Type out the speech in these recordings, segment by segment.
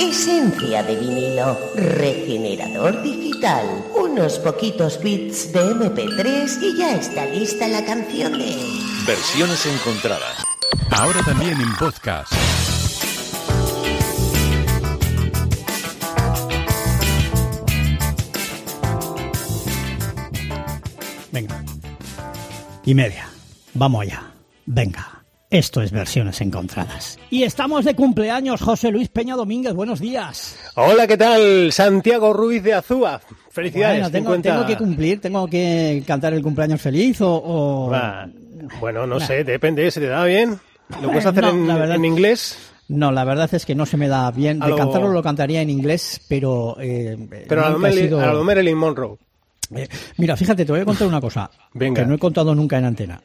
Esencia de vinilo, regenerador digital, unos poquitos bits de MP3 y ya está lista la canción de... Versiones encontradas. Ahora también en podcast. Venga. Y media. Vamos allá. Venga. Esto es versiones encontradas. Y estamos de cumpleaños, José Luis Peña Domínguez. Buenos días. Hola, ¿qué tal? Santiago Ruiz de Azúa. Felicidades. Bueno, tengo, 50. tengo que cumplir, tengo que cantar el cumpleaños feliz o... Bueno, no sé, depende, ¿se te da bien? ¿Lo puedes hacer No, en, la verdad- en inglés? No, la verdad es que no se me da bien. De Algo- cantarlo lo cantaría en inglés, pero... eh, Pero a lo, Marilyn, sido- a lo Marilyn Monroe. Eh, mira, fíjate, te voy a contar una cosa Venga. que no he contado nunca en antena.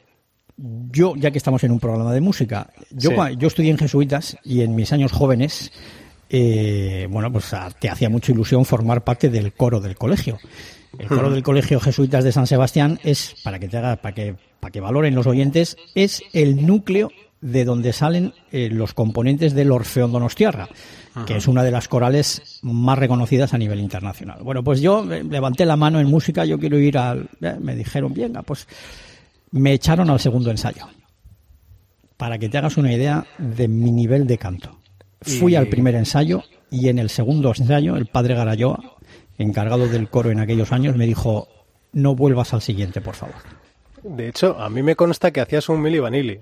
Yo, ya que estamos en un programa de música, yo, Sí. yo estudié en jesuitas y en mis años jóvenes, eh, bueno, pues a- te hacía mucha ilusión formar parte del coro del colegio. El coro del colegio jesuitas de San Sebastián es, para que te haga, para que, para que valoren los oyentes, es el núcleo de donde salen eh, los componentes del Orfeón Donostiarra, que es una de las corales más reconocidas a nivel internacional. Bueno, pues yo eh, levanté la mano en música, yo quiero ir al... eh, me dijeron, venga, pues me echaron al segundo ensayo. Para que te hagas una idea de mi nivel de canto. Fui Y- al primer ensayo y en el segundo ensayo el padre Garayoa, encargado del coro en aquellos años, me dijo, no vuelvas al siguiente, por favor. De hecho, a mí me consta que hacías un Milli Vanilli.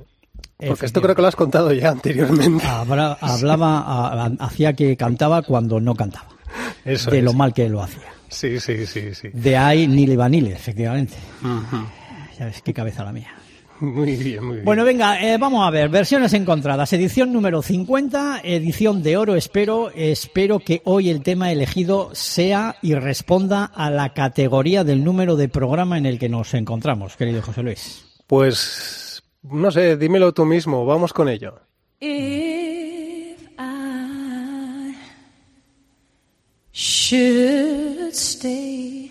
Porque esto creo que lo has contado ya anteriormente. Habla- hablaba, hacía que cantaba cuando no cantaba. Eso de es. lo mal que lo hacía. Sí, sí, sí, sí. De ahí Nili Vanille, efectivamente. Ya ves, qué cabeza la mía. Muy bien, muy bien. Bueno, venga, eh, vamos a ver, versiones encontradas. Edición número 50, edición de oro, espero. Espero que hoy el tema elegido sea y responda a la categoría del número de programa en el que nos encontramos, querido José Luis. Pues, no sé, dímelo tú mismo, vamos con ello. If I should stay,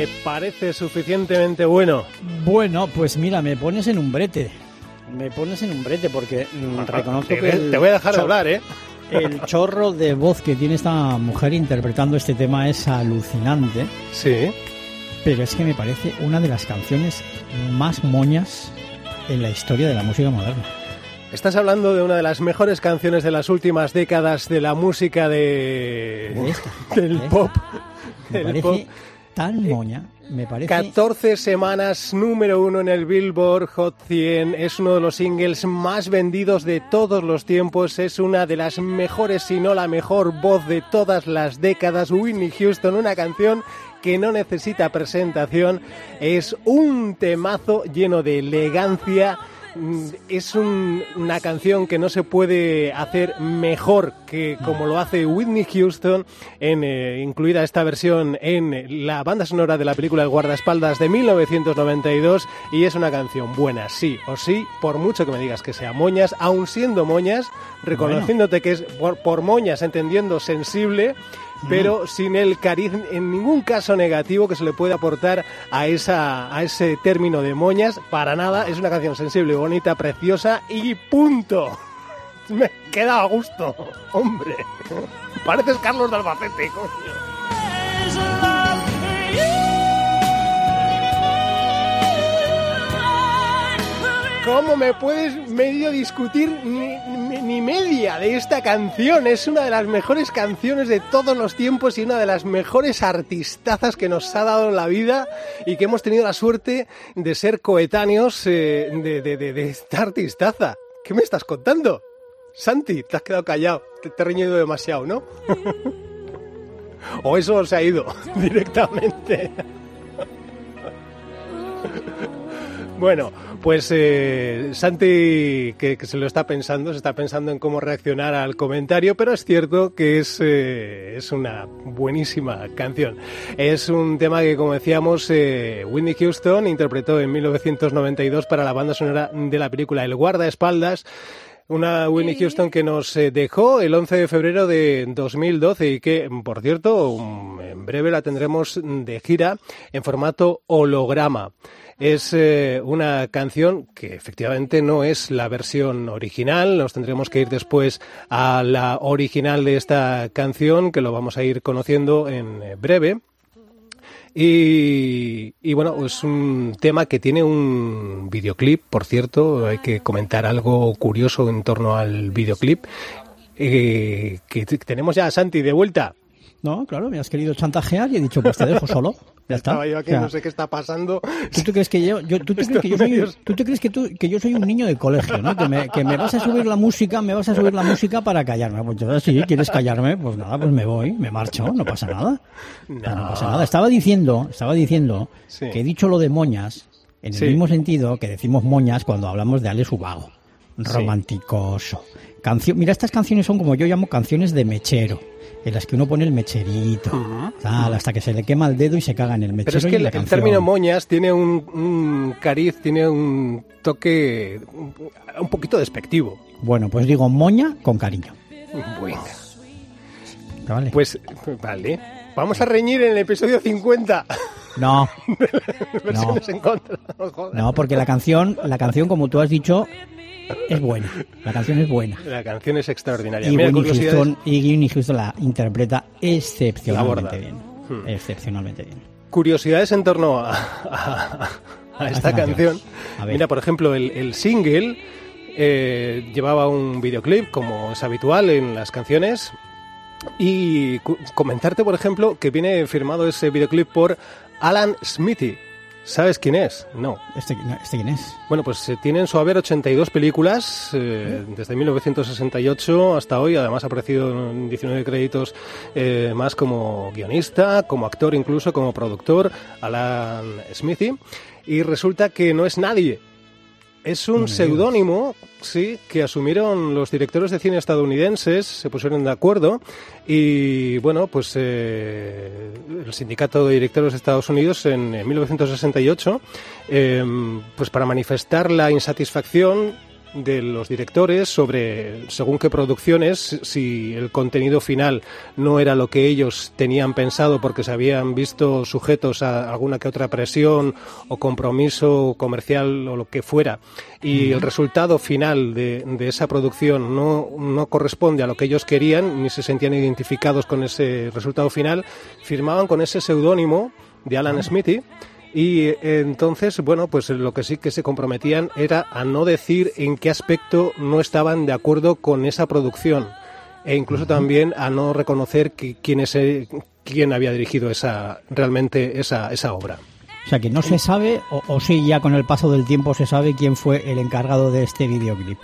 ¿Te parece suficientemente bueno? Bueno, pues mira, me pones en un brete. Me pones en un brete porque mm, reconozco te, que... el te voy a dejar de hablar, ¿eh? El chorro de voz que tiene esta mujer interpretando este tema es alucinante, Sí. pero es que me parece una de las canciones más moñas en la historia de la música moderna. Estás hablando de una de las mejores canciones de las últimas décadas de la música de... De esta, del de esta. pop. Me Del parece pop. Tan moña. me parece... 14 semanas número uno en el Billboard Hot 100. Es uno de los singles más vendidos de todos los tiempos. Es una de las mejores, si no la mejor voz de todas las décadas. Whitney Houston, una canción que no necesita presentación. Es un temazo lleno de elegancia. Mm, Es un- una canción que no se puede hacer mejor que como lo hace Whitney Houston, en, eh, incluida esta versión en la banda sonora de la película El guardaespaldas de 1992. Y es una canción buena, sí o sí, por mucho que me digas que sea moñas, aun siendo moñas, reconociéndote que es por, por moñas, entendiendo sensible pero sin el cariz en ningún caso negativo que se le pueda aportar a esa a ese término de moñas para nada. Es una canción sensible bonita preciosa y punto. Me queda a gusto hombre. Pareces Carlos de Albacete coño. ¿Cómo me puedes medio discutir ni, ni- media de esta canción? Es una de las mejores canciones de todos los tiempos y una de las mejores artistazas que nos ha dado la vida y que hemos tenido la suerte de ser coetáneos eh, de, de- de- de esta artistaza. ¿Qué me estás contando? Santi, te has quedado callado, te, te he reñido demasiado, ¿no? o eso se ha ido directamente. Bueno, pues eh, Santi, que, que se lo está pensando, se está pensando en cómo reaccionar al comentario, pero es cierto que es, eh, es una buenísima canción. Es un tema que, como decíamos, eh, Whitney Houston interpretó en 1992 para la banda sonora de la película El guardaespaldas. Una Whitney Houston que nos eh, dejó el 11 de febrero de 2012 y que, por cierto, um, en breve la tendremos de gira en formato holograma. Es eh, una canción que efectivamente no es la versión original. Nos tendremos que ir después a la original de esta canción, que lo vamos a ir conociendo en eh, breve. Y, y bueno, es un tema que tiene un videoclip, por cierto, hay que comentar algo curioso en torno al videoclip. eh, que tenemos ya a Santi de vuelta. No, claro, me has querido chantajear y he dicho, pues te dejo solo. Ya está. Estaba yo aquí, no sé qué está pasando. ¿Tú te crees que yo, yo- tú te crees que yo soy, tú te crees que, tú- que yo soy un niño de colegio, ¿no? Que me, que me vas a subir la música, me vas a subir la música para callarme. Pues entonces, si quieres callarme, pues nada, pues me voy, me marcho, no pasa nada. No, pasa nada. Estaba diciendo, estaba diciendo Sí. que he dicho lo de moñas en el Sí. mismo sentido que decimos moñas cuando hablamos de Alex Ubago. Romanticoso. Cancio- Mira, estas canciones son como yo llamo canciones de mechero. En las que uno pone el mecherito, tal, hasta que se le quema el dedo y se caga en el mechero. Pero es y que en el, la el canción. término moñas tiene un, un cariz, tiene un toque un- poquito despectivo. Bueno, pues digo moña con cariño. Venga. ¿Vale? Pues vale. Vamos a reñir en el episodio 50. no, Versiones en contra. No no, porque la canción, la canción, como tú has dicho, es buena. La canción es buena. La canción es extraordinaria. Y Mira, Whitney curiosidades. Houston, y Whitney Houston la interpreta excepcionalmente bien. Hmm. Excepcionalmente bien. curiosidades en torno a, a- a esta canción. A. Mira, por ejemplo, el, el single eh, llevaba un videoclip, como es habitual en las canciones. Y comentarte, por ejemplo, que viene firmado ese videoclip por Alan Smithy. ¿Sabes quién es? No. ¿Este, ¿este quién es? Bueno, pues eh, tiene en su haber 82 películas eh, desde 1968 hasta hoy. Además ha aparecido en 19 créditos eh, más como guionista, como actor, incluso como productor, Alan Smithy. Y resulta que no es nadie. Es un seudónimo, sí, que asumieron los directores de cine estadounidenses, se pusieron de acuerdo y, bueno, pues eh, el sindicato de directores de Estados Unidos en, eh, 1968, eh, pues para manifestar la insatisfacción de los directores sobre según qué producciones, si el contenido final no era lo que ellos tenían pensado porque se habían visto sujetos a alguna que otra presión o compromiso comercial o lo que fuera, y el resultado final de, de esa producción no, no corresponde a lo que ellos querían, ni se sentían identificados con ese resultado final, firmaban con ese seudónimo de Alan Smithy y entonces, bueno, pues lo que sí que se comprometían era a no decir en qué aspecto no estaban de acuerdo con esa producción e incluso también a no reconocer que, quién, es, quién había dirigido esa realmente esa, esa obra. O sea que no se sabe, o, o sí, ya con el paso del tiempo se sabe quién fue el encargado de este videoclip.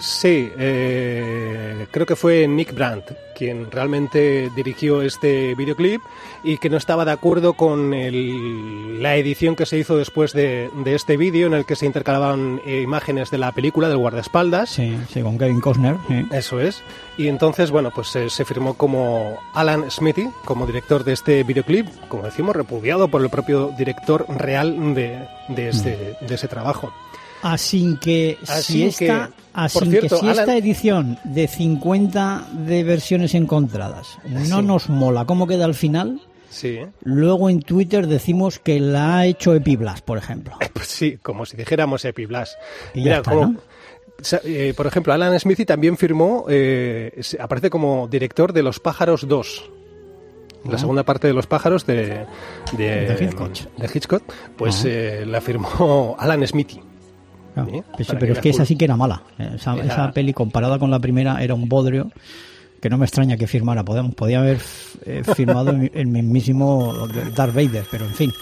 Sí, eh, creo que fue Nick Brandt quien realmente dirigió este videoclip y que no estaba de acuerdo con el- la edición que se hizo después de, de este vídeo en el que se intercalaban eh, imágenes de la película del guardaespaldas. Sí, sí, con Kevin Costner. sí. Eso es. Y entonces, bueno, pues eh, se firmó como Alan Smithy, como director de este videoclip, como decimos, repudiado por el propio director real de, de, este, de ese trabajo. Así que Así si esta, así por que si esta edición de 50 de versiones encontradas no Sí. nos mola cómo queda al final, Sí, ¿eh? luego en Twitter decimos que la ha hecho Epiblas, por ejemplo. Pues sí, como si dijéramos Epiblas. Y está, ¿no? eh, por ejemplo, Alan Smithy también firmó, eh, aparece como director de Los Pájaros 2. La segunda parte de Los Pájaros de, de, De Hitchcock. de Hitchcock, pues Ajá. eh, la firmó Alan Smithy. Claro, pero es que esa sí que era mala. Esa, Era- esa peli comparada con la primera era un bodrio que no me extraña que firmara. Podía, podía haber eh, firmado el, mismísimo Darth Vader, pero en fin.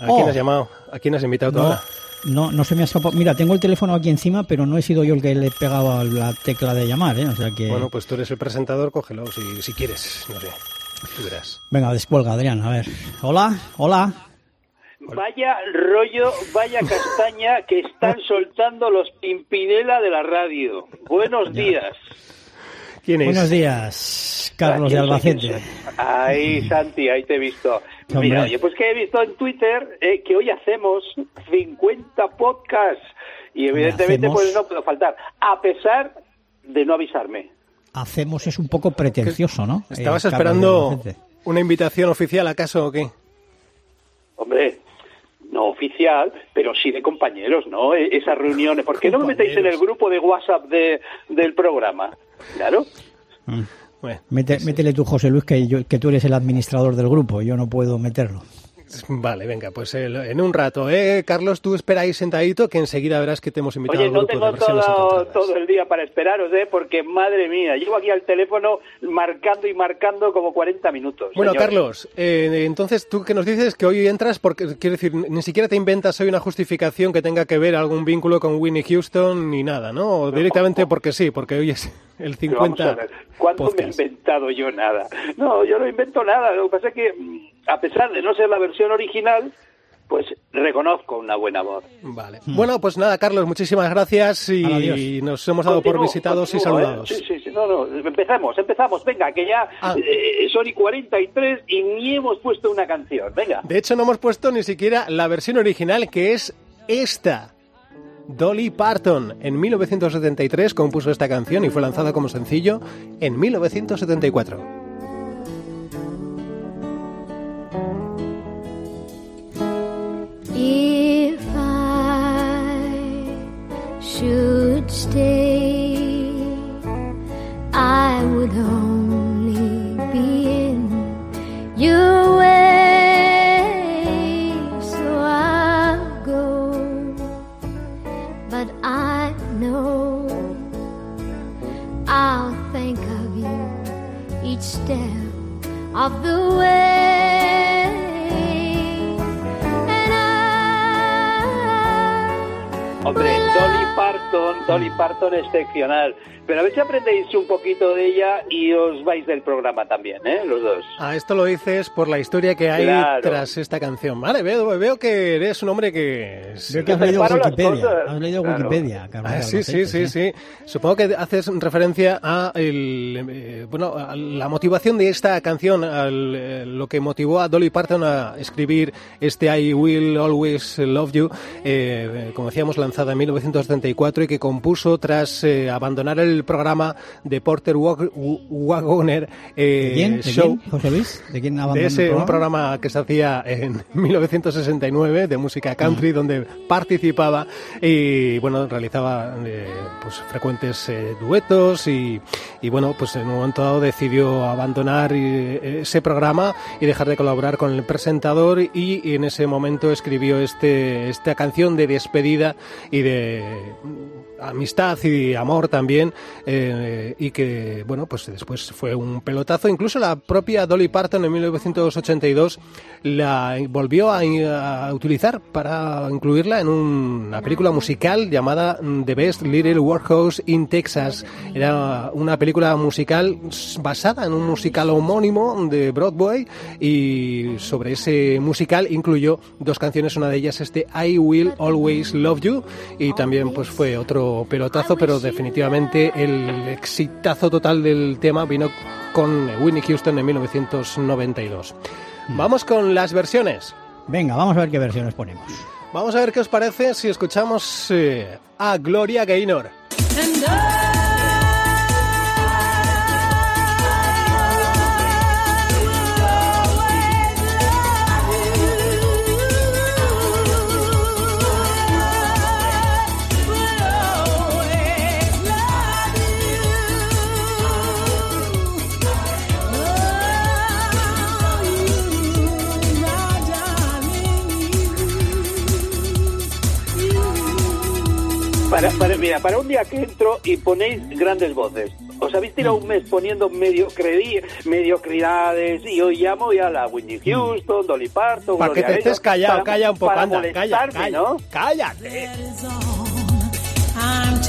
¿A quién Oh. has llamado? ¿A quién has invitado No, ahora? no, no se me ha escapado. Mira, tengo el teléfono aquí encima, pero no he sido yo el que le pegaba la tecla de llamar, ¿eh? O sea que... Bueno, pues tú eres el presentador, cógelo si, si quieres. No sé, tú verás. Venga, descuelga, Adrián, a ver. Hola, hola. Vaya rollo, vaya castaña que están soltando los Pimpinela de la radio. Buenos días. ¿Quién es? Buenos días, Carlos de. Albacete. ¿Quién soy? Ay, Santi, ahí te he visto. Hombre. Mira, oye, pues que he visto en Twitter eh, que hoy hacemos 50 podcasts y evidentemente pues no puedo faltar, a pesar de no avisarme. Hacemos es un poco pretencioso, ¿no? ¿Estabas Eh, esperando una invitación oficial acaso o qué? Hombre, no oficial, pero sí de compañeros, ¿no? E- Esas reuniones. ¿Por qué no me metéis en el grupo de WhatsApp de, del programa? Claro. Bueno, Mete- métele tú, José Luis, que, yo- que tú eres el administrador del grupo. Yo no puedo meterlo. vale, venga, pues eh, en un rato, ¿eh? Carlos, tú espera ahí sentadito que enseguida verás que te hemos invitado Oye, al no grupo tengo de todo, todo el día para esperaros, ¿eh? Porque, madre mía, llevo aquí al teléfono marcando y marcando como 40 minutos. Bueno, señores. Carlos, eh, entonces tú que nos dices que hoy entras porque, quiero decir, ni siquiera te inventas hoy una justificación que tenga que ver algún vínculo con Winnie Houston ni nada, ¿no? O directamente porque sí, porque hoy es el Pero vamos 50 a ver, ¿Cuándo me he podcast. inventado yo nada? No, yo no invento nada. Lo que pasa es que, mm, a pesar de no ser la versión original, pues reconozco una buena voz. Vale. Bueno, pues nada, Carlos, muchísimas gracias y adiós. nos hemos dado por visitados y ¿eh? saludados. Sí, sí, sí, no, no, empezamos, empezamos, venga, que ya Ah. eh, son y 43 y ni hemos puesto una canción, venga. De hecho, no hemos puesto ni siquiera la versión original, que es esta. Dolly Parton en 1973 compuso esta canción y fue lanzada como sencillo en 1974. Would only be in your way. So I'll go, but I know I'll think of you each step of the way. And I Hombre, Dolly Parton, Dolly Parton excepcional. Pero a ver si aprendéis un poquito de ella y os vais del programa también, ¿eh? Los dos. Ah, esto lo dices por la historia que hay Claro. tras esta canción. Vale, veo, veo que eres un hombre que... Veo que has leído Wikipedia. Has leído Claro. Wikipedia, Ah, sí, sí, sí, sí. Supongo que haces referencia a el, eh, bueno, a la motivación de esta canción, al, eh, lo que motivó a Dolly Parton a escribir este I Will Always Love You, eh, como decíamos, lanzada en 1974 y que compuso tras eh, abandonar el programa de Porter Wag- Wagoner eh, ¿De quién? ¿De Show. quién, José Luis? ¿De quién De el ese, un programa que se hacía en 1969 de música country donde participaba y bueno realizaba eh, pues frecuentes eh, duetos y, y, bueno pues en un momento dado decidió abandonar ese programa y dejar de colaborar con el presentador y, y en ese momento escribió este esta canción de despedida y de amistad y amor también eh, y que, bueno, pues después fue un pelotazo. Incluso la propia Dolly Parton en 1982 la volvió a, utilizar para incluirla en una película musical llamada The Best Little Workhouse in Texas. Era una película musical basada en un musical homónimo de Broadway y sobre ese musical incluyó dos canciones, una de ellas este I Will Always Love You y también pues fue otro pelotazo, pero definitivamente el exitazo total del tema vino con Whitney Houston en 1992. Vamos con las versiones. Venga, vamos a ver qué versiones ponemos. Vamos a ver qué os parece si escuchamos eh, a Gloria Gaynor. Mira, para un día que entro y ponéis grandes voces. Os habéis tirado un mes poniendo mediocridad, mediocridades y hoy llamo ya a la Whitney Houston, Dolly Parton, Para que te estés callado, para- calla un poco, para anda, calla, calla, ¿no? cállate. I'm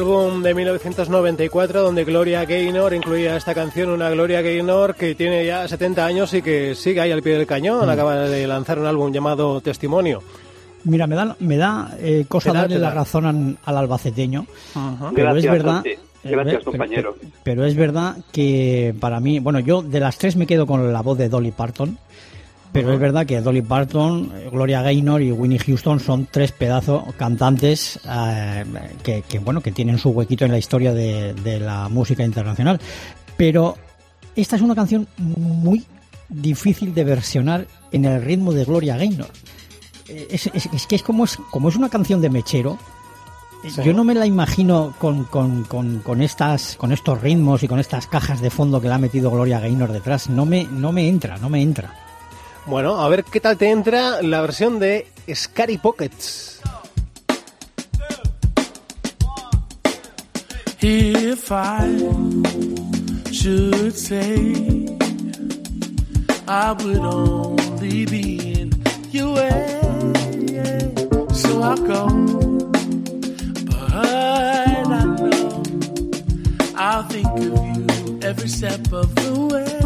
álbum de 1994 donde Gloria Gaynor incluía esta canción, una Gloria Gaynor que tiene ya 70 años y que sigue ahí al pie del cañón. Mm. Acaba de lanzar un álbum llamado Testimonio. Mira, me da, me da eh, cosa darle da. la razón an- al albaceteño. Pero Gracias, es verdad. Santi. eh, Gracias, pero- compañero. Pero, pero es verdad que para mí, bueno, yo de las tres me quedo con la voz de Dolly Parton. Pero es verdad que Dolly Parton, Gloria Gaynor y Winnie Houston son tres pedazos cantantes eh, que, que, bueno que tienen su huequito en la historia de, de la música internacional. Pero esta es una canción muy difícil de versionar en el ritmo de Gloria Gaynor. Eh, Es, es- es que es como es como es una canción de mechero. eh, Sí. Yo no me la imagino con, con, con, con estas con estos ritmos y con estas cajas de fondo que le ha metido Gloria Gaynor detrás. No me no me entra, no me entra. Bueno, a ver qué tal te entra la versión de Scary Pockets. If I should say I would only be in your way, so I'll go. But I know I'll think of you every step of the way.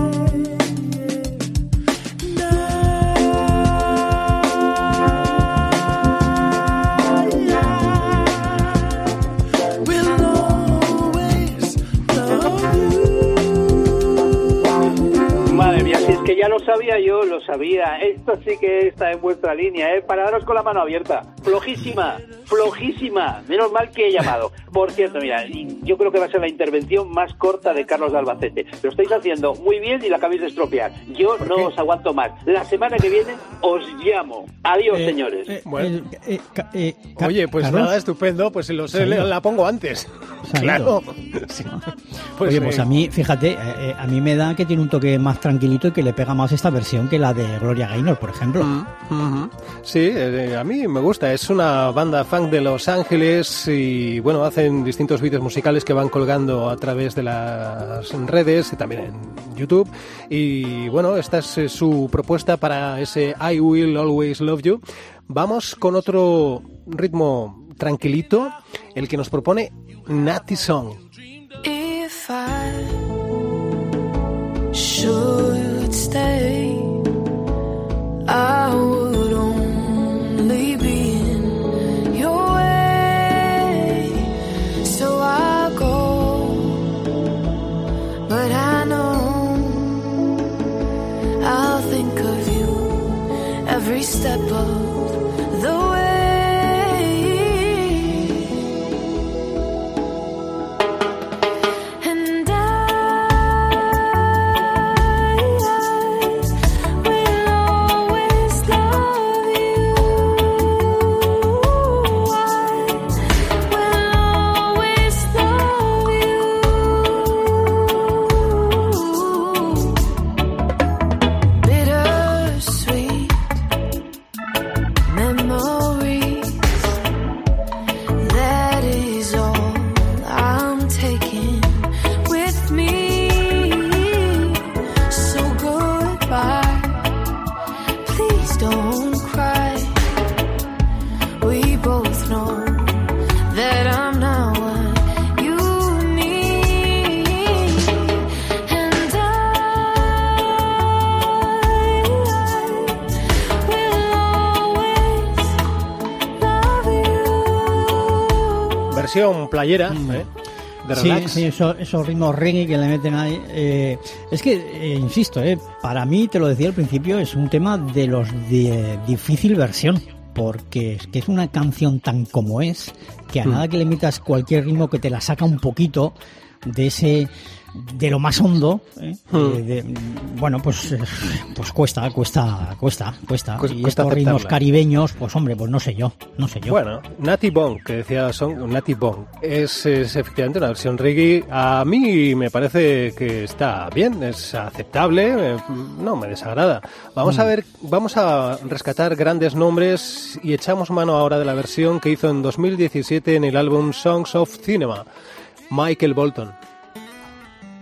Ya lo sabía yo, lo sabía. Esto sí que está en vuestra línea, ¿eh? Para daros con la mano abierta. Flojísima, flojísima. Menos mal que he llamado. Por cierto, mira, y yo creo que va a ser la intervención más corta de Carlos de Albacete. Lo estáis haciendo muy bien y la acabáis de estropear. Yo no os aguanto más. La semana que viene os llamo. Adiós, Eh, señores. eh, Bueno. eh, eh, Oye, pues Carlos, nada, estupendo. Pues lo sé, la pongo antes. Claro. Sí. Oye, pues eh, a mí, fíjate, eh, eh, a mí me da que tiene un toque más tranquilito y que le pega más esta versión que la de Gloria Gaynor, por ejemplo. Ujú. Sí, eh, a mí me gusta. Es una banda funk de Los Ángeles y bueno, hacen distintos vídeos musicales que van colgando a través de las redes y también en YouTube. Y bueno, esta es eh, su propuesta para ese I Will Always Love You. Vamos con otro ritmo tranquilito, el que nos propone Natty Song. ¿Eh? de. Sí, relax. sí, eso- esos ritmos reggae que le meten ahí. eh, es que, eh, insisto, eh, para mí, te lo decía al principio, es un tema de los de difícil versión. Porque es que es una canción tan como es, que a Mm. nada que le metas cualquier ritmo que te la saca un poquito de ese de lo más hondo eh, Mm. de- de- bueno pues eh, pues cuesta cuesta cuesta cuesta Cuesta- y cuesta estos ritmos caribeños pues hombre pues no sé yo no sé yo Bueno, Natty Bong, que decía Son, Natty Bong, es, es efectivamente una versión reggae. A mí me parece que está bien, es aceptable, eh, no me desagrada. Vamos Mm. a ver, vamos a rescatar grandes nombres y echamos mano ahora de la versión que hizo en 2017 en el álbum Songs of Cinema, Michael Bolton.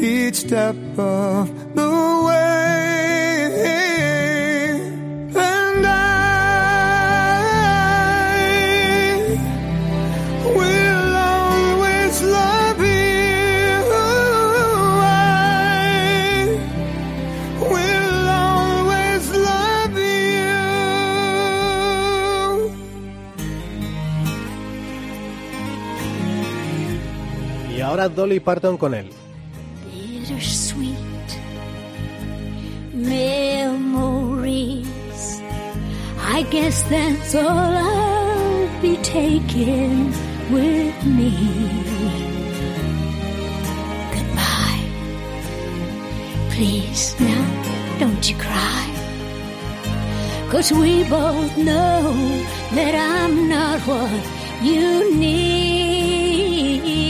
each step of the way. And I will always love you. I will always love you. Y ahora Dolly Parton con él. I guess that's all I'll be taking with me. Goodbye. Please, now, don't you cry. Cause we both know that I'm not what you need.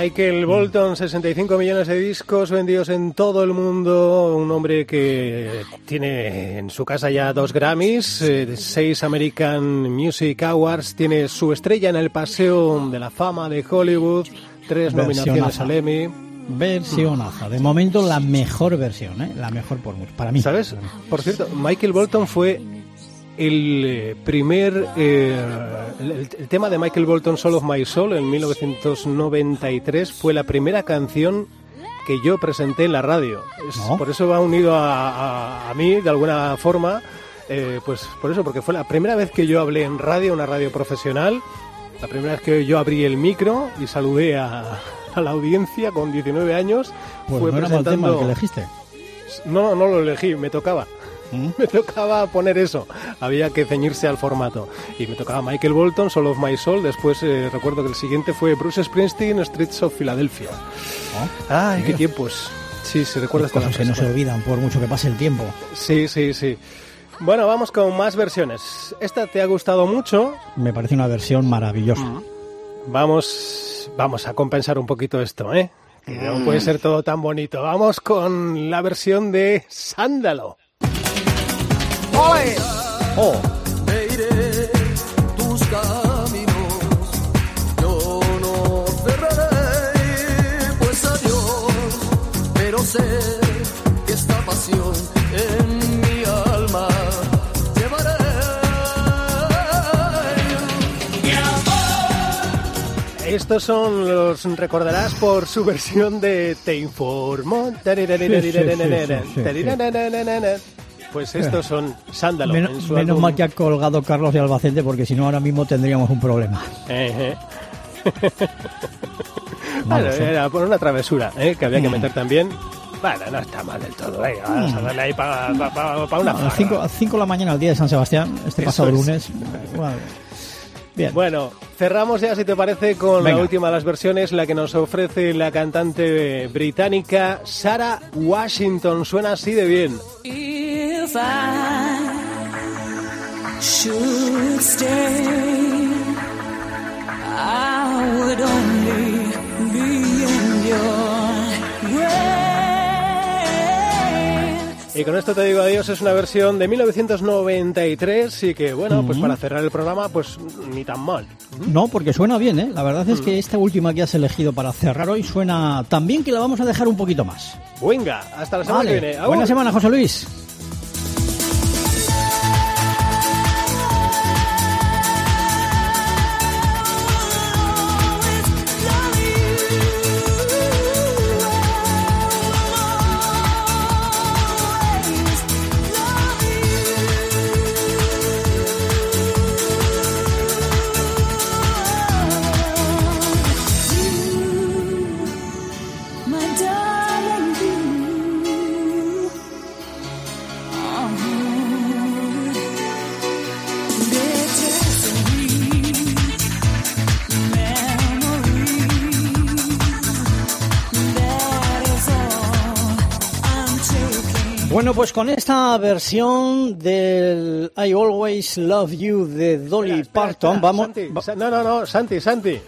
Michael Bolton, 65 millones de discos vendidos en todo el mundo, un hombre que tiene en su casa ya dos Grammys, eh, seis American Music Awards, tiene su estrella en el Paseo de la Fama de Hollywood, tres nominaciones al Emmy. versionaza de momento la mejor versión ¿eh? la mejor por mucho para mí ¿Sabes? Por cierto, Michael Bolton fue el eh, primer eh, el, el tema de Michael Bolton Soul of My Soul en 1993 fue la primera canción que yo presenté en la radio Es- ¿No? por eso va unido a, a- a mí de alguna forma eh, pues por eso porque fue la primera vez que yo hablé en radio una radio profesional la primera vez que yo abrí el micro y saludé a, a la audiencia con 19 años pues fue no era mal tema el presentando que elegiste no, no lo elegí, me tocaba. ¿Mm? Me tocaba poner eso. Había que ceñirse al formato. Y me tocaba Michael Bolton, Soul of My Soul. Después eh, recuerdo que el siguiente fue Bruce Springsteen, Streets of Philadelphia. Ay, qué tiempos. Sí, se recuerda cosas que no se olvidan por mucho que pase el tiempo Sí, sí, sí. Bueno, vamos con más versiones. Esta te ha gustado mucho. me parece una versión maravillosa Mm. Vamos, vamos a compensar un poquito esto, ¿eh? Que no puede ser todo tan bonito. Vamos con la versión de Sándalo. Oh. Me iré tus caminos, yo no cerraré, pues adiós, pero sé que esta pasión en mi alma llevaré. Estos son los recordarás por su versión de Te informo. Pues estos son Sándalo. en menos, álbum. mal que ha colgado Carlos de Albacete porque si no ahora mismo tendríamos un problema Ejé. No Bueno, era por una travesura ¿eh? que había que Mm. meter también. Bueno, no está mal del todo. Venga, vamos a darle ahí para una a las farra. 5 a cinco de la mañana, el día de San Sebastián, este Eso pasado es. lunes. Bueno, bien. Bueno, cerramos ya, si te parece, con Venga. la última de las versiones, la que nos ofrece la cantante británica Sarah Washington. Suena así de bien. If I should stay, I would only be in your way. Y con esto te digo adiós, es una versión de 1993 y que, bueno, pues para cerrar el programa, pues ni tan mal. No, porque suena bien, ¿eh? La verdad es que esta última que has elegido para cerrar hoy suena tan bien que la vamos a dejar un poquito más. Venga, hasta la semana Vale. que viene. Buena semana, José Luis. Bueno, pues con esta versión del I Always Love You de Dolly Espera, Parton, espera, vamos... Santi, va- Sa- no, no, no, Santi, Santi.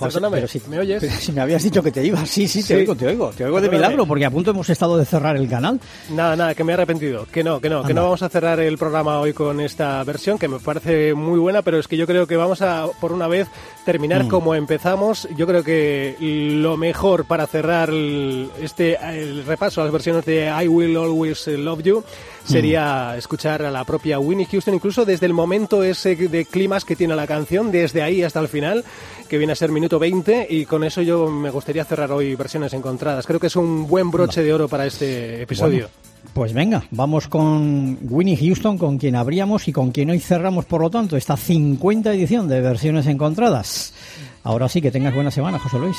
José, Perdóname, pero si, ¿me oyes? pero si me habías dicho que te ibas, sí, sí, te Sí. oigo, te oigo, te oigo de Perdóname. milagro, porque a punto hemos estado de cerrar el canal. Nada, nada, que me he arrepentido. Que no, que no, que Anda. no vamos a cerrar el programa hoy con esta versión, que me parece muy buena, pero es que yo creo que vamos a, por una vez, terminar Mm. como empezamos. Yo creo que lo mejor para cerrar el- este el repaso a las versiones de I Will Always Love You sería escuchar a la propia Winnie Houston, incluso desde el momento ese de climas que tiene la canción, desde ahí hasta el final, que viene a ser minuto 20, y con eso yo me gustaría cerrar hoy versiones encontradas. Creo que es un buen broche de oro para este episodio. Bueno, pues venga, vamos con Winnie Houston, con quien abríamos y con quien hoy cerramos, por lo tanto, esta 50 edición de versiones encontradas. Ahora sí que tengas buena semana, José Luis.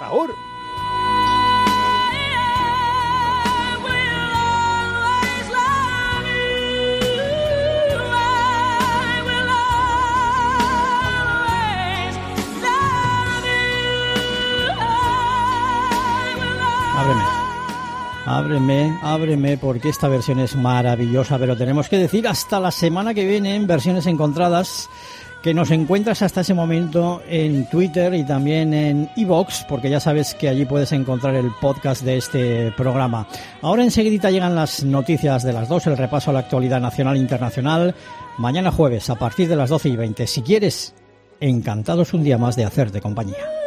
Ahora. Ábreme. Ábreme, ábreme, porque esta versión es maravillosa, pero tenemos que decir hasta la semana que viene en versiones encontradas que nos encuentras hasta ese momento en Twitter y también en iVoox, porque ya sabes que allí puedes encontrar el podcast de este programa. Ahora enseguidita llegan las noticias de las dos, el repaso a la actualidad nacional e internacional. Mañana jueves, a partir de las 12 y 20. Si quieres, encantados un día más de hacerte compañía.